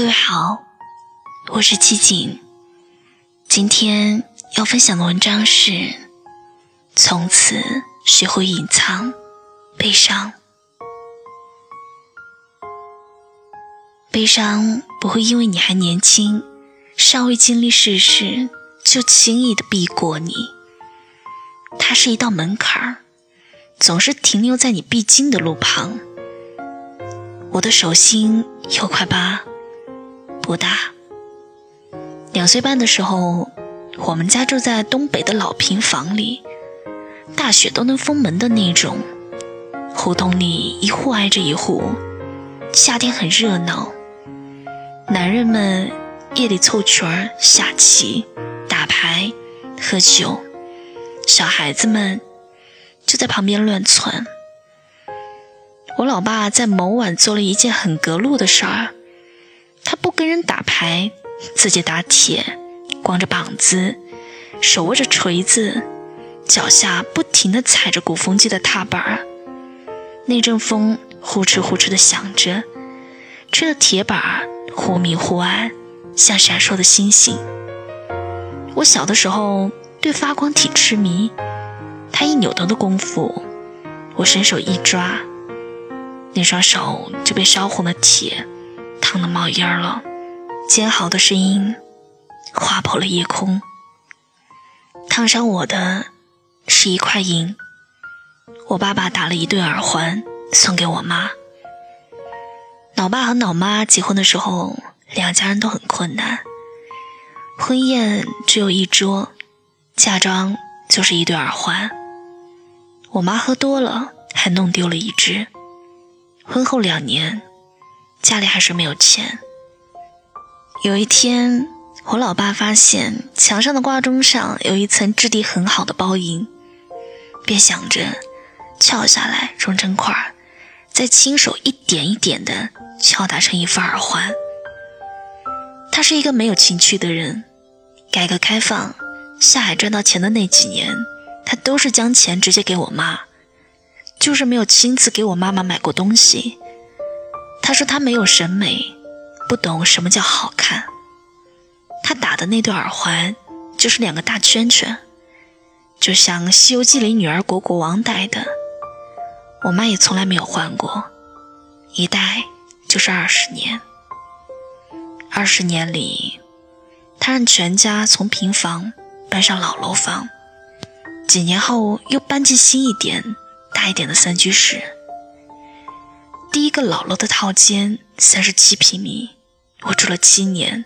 各位好，我是七锦。今天要分享的文章是：从此学会隐藏悲伤。悲伤不会因为你还年轻，尚未经历世事，就轻易的避过你。它是一道门槛儿，总是停留在你必经的路旁。我的手心有块疤。不大。两岁半的时候，我们家住在东北的老平房里，大雪都能封门的那种。胡同里一户挨着一户，夏天很热闹。男人们夜里凑群儿下棋、打牌、喝酒，小孩子们就在旁边乱窜。我老爸在某晚做了一件很隔路的事儿。他不跟人打牌，自己打铁，光着膀子，手握着锤子，脚下不停地踩着鼓风机的踏板。那阵风呼哧呼哧地响着，吹得铁板忽明忽暗，像闪烁的星星。我小的时候对发光体痴迷，他一扭头的功夫，我伸手一抓，那双手就被烧红了铁。烫的冒烟了，煎熬的声音划破了夜空。烫伤我的是一块银，我爸爸打了一对耳环送给我妈。老爸和老妈结婚的时候，两家人都很困难，婚宴只有一桌，嫁妆就是一对耳环。我妈喝多了，还弄丢了一只。婚后两年。家里还是没有钱。有一天，我老爸发现墙上的挂钟上有一层质地很好的包银，便想着撬下来熔成块儿，再亲手一点一点的敲打成一副耳环。他是一个没有情趣的人。改革开放下海赚到钱的那几年，他都是将钱直接给我妈，就是没有亲自给我妈妈买过东西。他说他没有审美，不懂什么叫好看。他打的那对耳环就是两个大圈圈，就像《西游记》里女儿国国王戴的。我妈也从来没有换过，一戴就是二十年。二十年里，他让全家从平房搬上老楼房，几年后又搬进新一点、大一点的三居室。第一个老楼的套间三十七平米，我住了七年，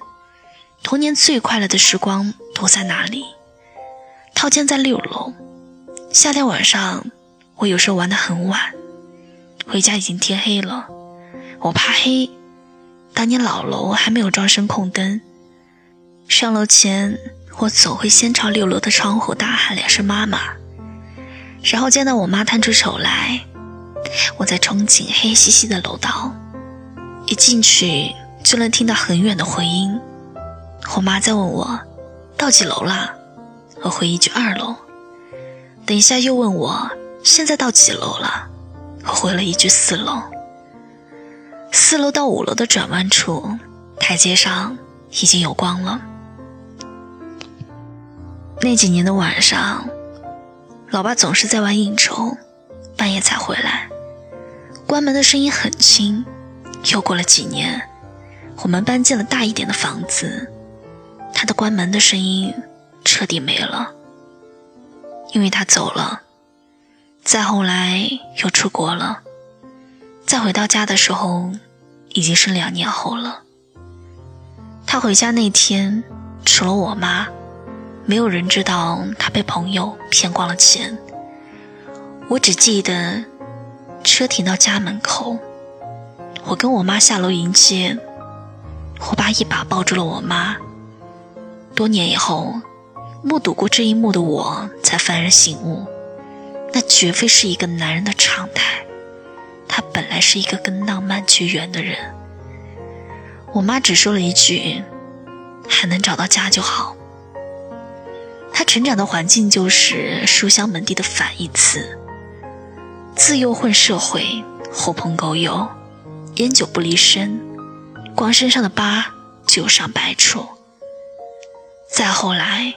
童年最快乐的时光都在那里。套间在六楼，夏天晚上我有时候玩得很晚，回家已经天黑了。我怕黑，当年老楼还没有装声控灯，上楼前我总会先朝六楼的窗户大喊两声“妈妈”，然后见到我妈探出手来。我在憧憬黑漆漆的楼道，一进去就能听到很远的回音。我妈在问我到几楼了，我回一句二楼。等一下又问我现在到几楼了，我回了一句四楼。四楼到五楼的转弯处，台阶上已经有光了。那几年的晚上，老爸总是在外应酬，半夜才回来。关门的声音很轻。又过了几年，我们搬进了大一点的房子，他的关门的声音彻底没了，因为他走了。再后来又出国了，再回到家的时候，已经是两年后了。他回家那天，除了我妈，没有人知道他被朋友骗光了钱。我只记得。车停到家门口，我跟我妈下楼迎接，我爸一把抱住了我妈。多年以后，目睹过这一幕的我才幡然醒悟，那绝非是一个男人的常态。他本来是一个跟浪漫绝缘的人。我妈只说了一句：“还能找到家就好。”他成长的环境就是书香门第的反义词。自幼混社会，狐朋狗友，烟酒不离身，光身上的疤就有上百处。再后来，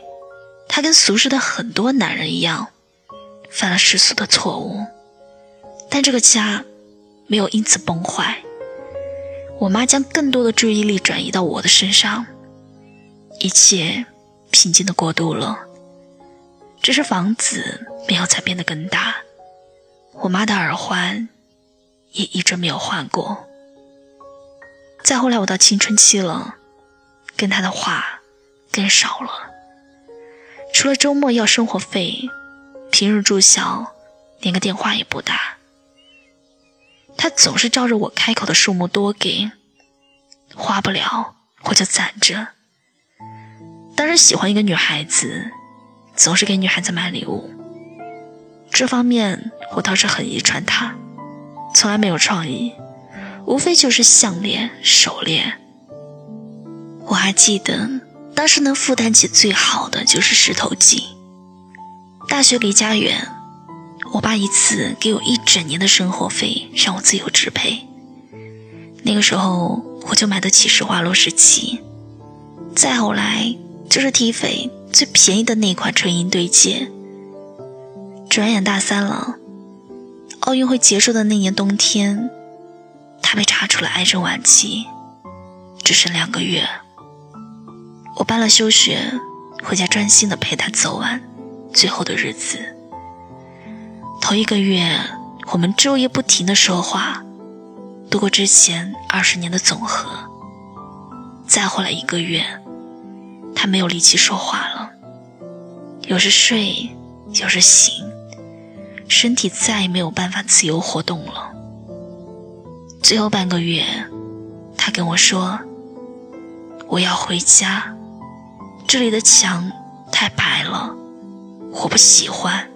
他跟俗世的很多男人一样，犯了世俗的错误，但这个家没有因此崩坏。我妈将更多的注意力转移到我的身上，一切平静的过渡了。只是房子没有再变得更大，我妈的耳环也一直没有换过。再后来，我到青春期了，跟她的话更少了。除了周末要生活费，平日住校连个电话也不打。他总是照着我开口的数目多给，花不了我就攒着。当时喜欢一个女孩子，总是给女孩子买礼物，这方面我倒是很遗传他，从来没有创意，无非就是项链、手链。我还记得当时能负担起最好的就是石头记。大学离家远。我爸一次给我一整年的生活费，让我自由支配。那个时候我就买得起施华洛世奇，再后来就是体斐最便宜的那款纯银对戒。转眼大三了，奥运会结束的那年冬天，他被查出了癌症晚期，只剩两个月。我办了休学，回家专心的陪他走完最后的日子。头一个月，我们昼夜不停的说话，度过之前二十年的总和。再后来一个月，他没有力气说话了，有时睡，有时醒，身体再也没有办法自由活动了。最后半个月，他跟我说：“我要回家，这里的墙太白了，我不喜欢。”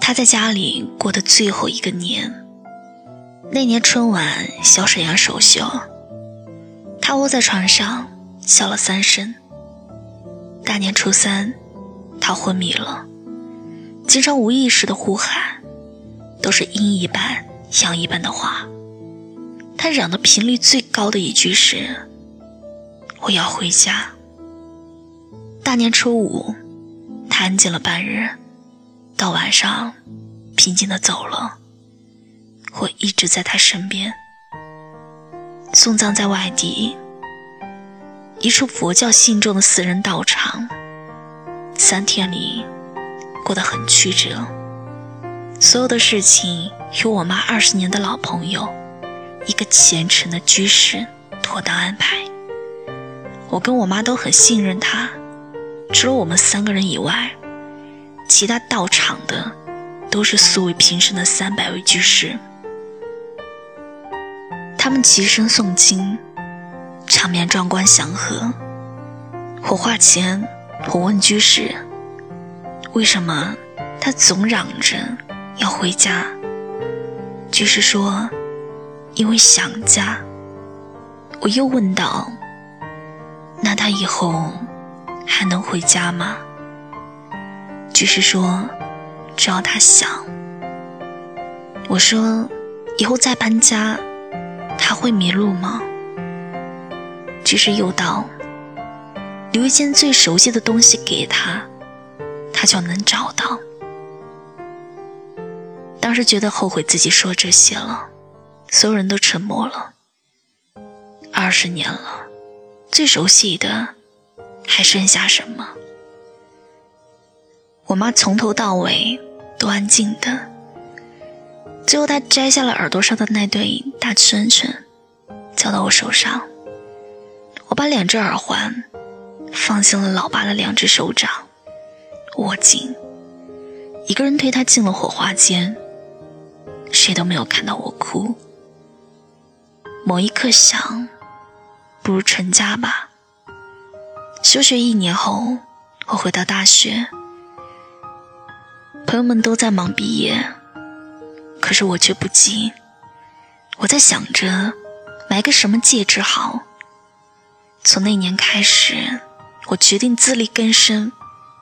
他在家里过的最后一个年，那年春晚小沈阳首秀，他窝在床上笑了三声。大年初三，他昏迷了，经常无意识的呼喊，都是阴一般阳一般的话。他嚷的频率最高的一句是：“我要回家。”大年初五，他安静了半日。到晚上，平静的走了。我一直在他身边。送葬在外地，一处佛教信众的私人道场。三天里，过得很曲折。所有的事情由我妈二十年的老朋友，一个虔诚的居士妥当安排。我跟我妈都很信任他，除了我们三个人以外。其他到场的都是素未平生的三百位居士，他们齐声诵经，场面壮观祥和。火化前，我问居士：“为什么他总嚷着要回家？”居士说：“因为想家。”我又问道：“那他以后还能回家吗？”居士说，只要他想。我说，以后再搬家，他会迷路吗？居士又道，留一件最熟悉的东西给他，他就能找到。当时觉得后悔自己说这些了，所有人都沉默了。二十年了，最熟悉的还剩下什么？我妈从头到尾都安静的，最后她摘下了耳朵上的那对大圈圈，交到我手上。我把两只耳环放进了老爸的两只手掌，握紧。一个人推他进了火化间，谁都没有看到我哭。某一刻想，不如成家吧。休学一年后，我回到大学。朋友们都在忙毕业，可是我却不急。我在想着买个什么戒指好。从那年开始，我决定自力更生，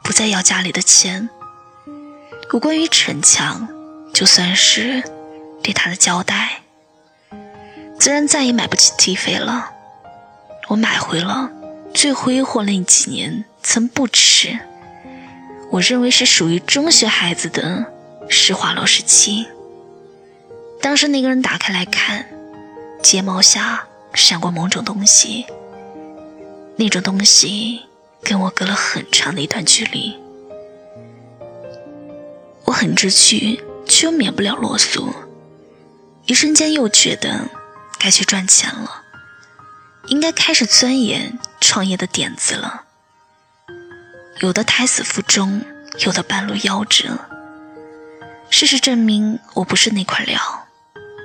不再要家里的钱。我关于逞强，就算是对他的交代。自然再也买不起 T 飞了。我买回了最挥霍那几年曾不耻，我认为是属于中学孩子的施华洛世奇。当时那个人打开来看，睫毛下闪过某种东西，那种东西跟我隔了很长的一段距离。我很知趣，却又免不了啰嗦。一瞬间又觉得该去赚钱了，应该开始钻研创业的点子了。有的胎死腹中，有的半路夭折。事实证明我不是那块料，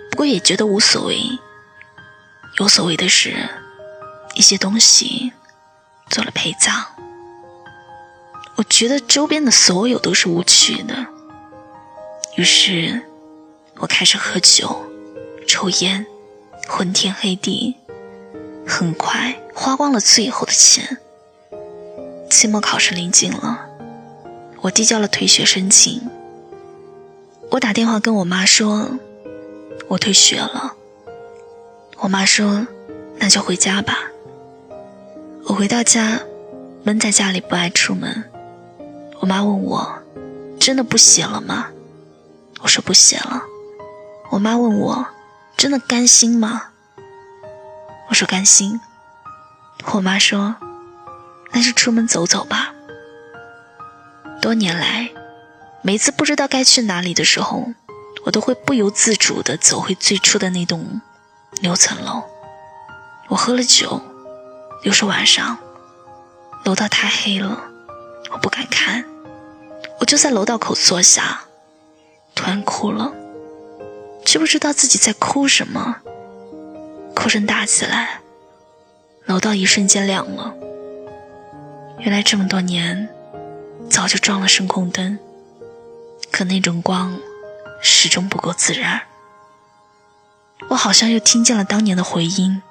不过也觉得无所谓。有所谓的是，一些东西做了陪葬。我觉得周边的所有都是无趣的，于是我开始喝酒。抽烟，昏天黑地，很快花光了最后的钱。期末考试临近了，我递交了退学申请。我打电话跟我妈说，我退学了。我妈说，那就回家吧。我回到家，闷在家里不爱出门。我妈问我，真的不写了吗？我说不写了。我妈问我。真的甘心吗？我说甘心。我妈说：“那就出门走走吧。”多年来，每次不知道该去哪里的时候，我都会不由自主地走回最初的那栋六层楼。我喝了酒，又是晚上，楼道太黑了，我不敢看，我就在楼道口坐下，突然哭了。却不知道自己在哭什么，哭声大起来，楼道一瞬间亮了。原来这么多年，早就装了声控灯，可那种光始终不够自然。我好像又听见了当年的回音，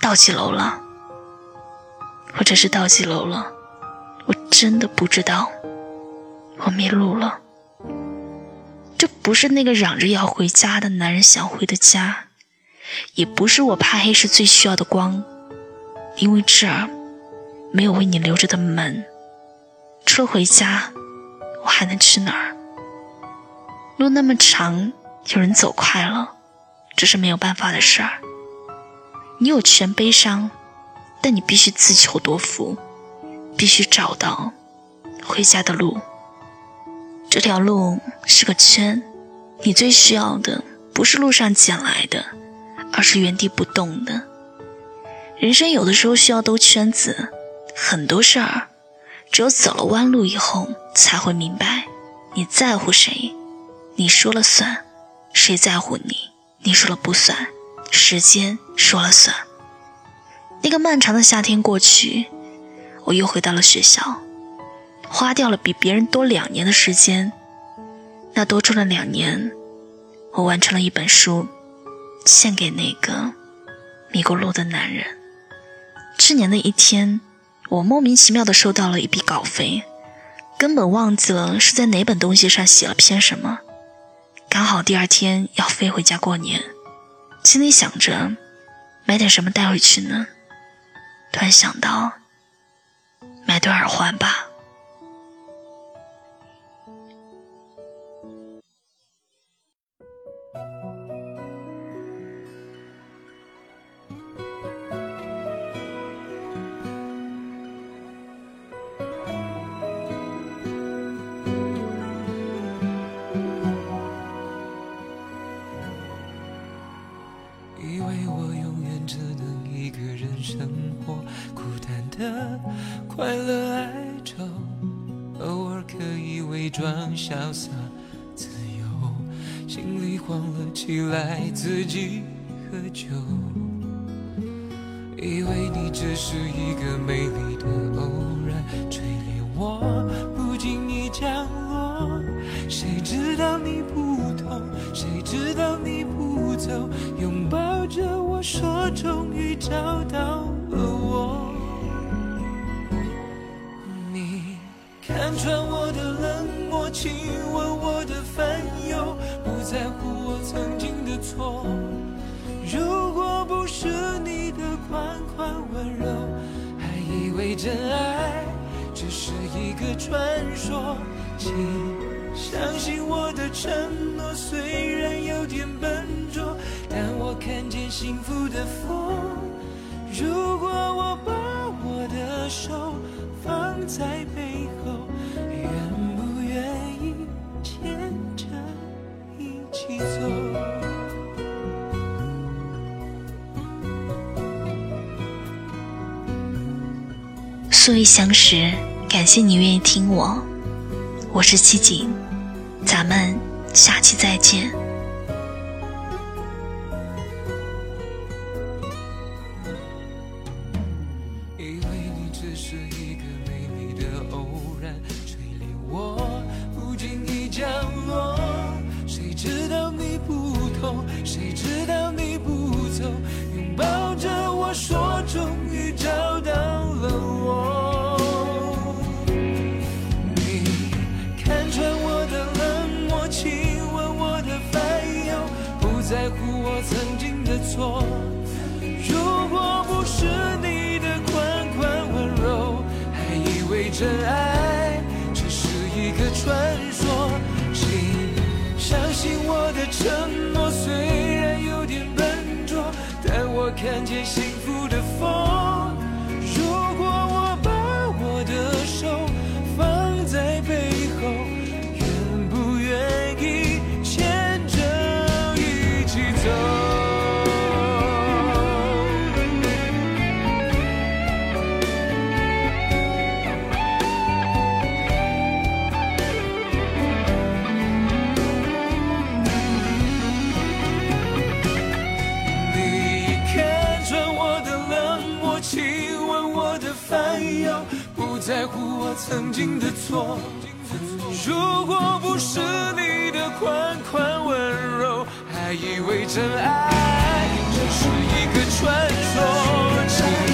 到几楼了？或者是到几楼了？我真的不知道，我迷路了。这不是那个嚷着要回家的男人想回的家，也不是我怕黑时最需要的光，因为这儿没有为你留着的门。除了回家，我还能去哪儿？路那么长，有人走快了，这是没有办法的事儿。你有权悲伤，但你必须自求多福，必须找到回家的路。这条路是个圈，你最需要的不是路上捡来的，而是原地不动的。人生有的时候需要兜圈子，很多事儿，只有走了弯路以后才会明白。你在乎谁，你说了算；谁在乎你，你说了不算。时间说了算。那个漫长的夏天过去，我又回到了学校。花掉了比别人多两年的时间，那多出了两年，我完成了一本书，献给那个迷过路的男人。去年的一天，我莫名其妙的收到了一笔稿费，根本忘记了是在哪本东西上写了篇什么。刚好第二天要飞回家过年，心里想着买点什么带回去呢，突然想到买对耳环吧。以为我有只能一个人生活，孤单的快乐哀愁，偶尔可以伪装潇洒自由，心里慌了起来，自己喝酒，以为你只是一个美丽的偶然，垂怜我不经意降落，谁知道你不痛，谁知道你不走，说终于找到了我。你看穿我的冷漠，亲吻我的烦忧，不在乎我曾经的错。如果不是你的款款温柔，还以为真爱只是一个传说。请相信我的承诺，虽然有点笨拙，但我看见幸福的风。如果我把我的手放在背后，愿不愿意牵着一起走？素未相识，感谢你愿意听我，我是七锦，咱们下期再见。谁知道你不走，拥抱着我说终于找到了我。你看穿我的冷漠，亲吻我的烦忧，不在乎我曾经的错。如果不是你的款款温柔，还以为真爱相信我的承诺，虽然有点笨拙，但我看见幸福的风。在乎我曾经的错。如果不是你的款款温柔，还以为真爱只是一个传说。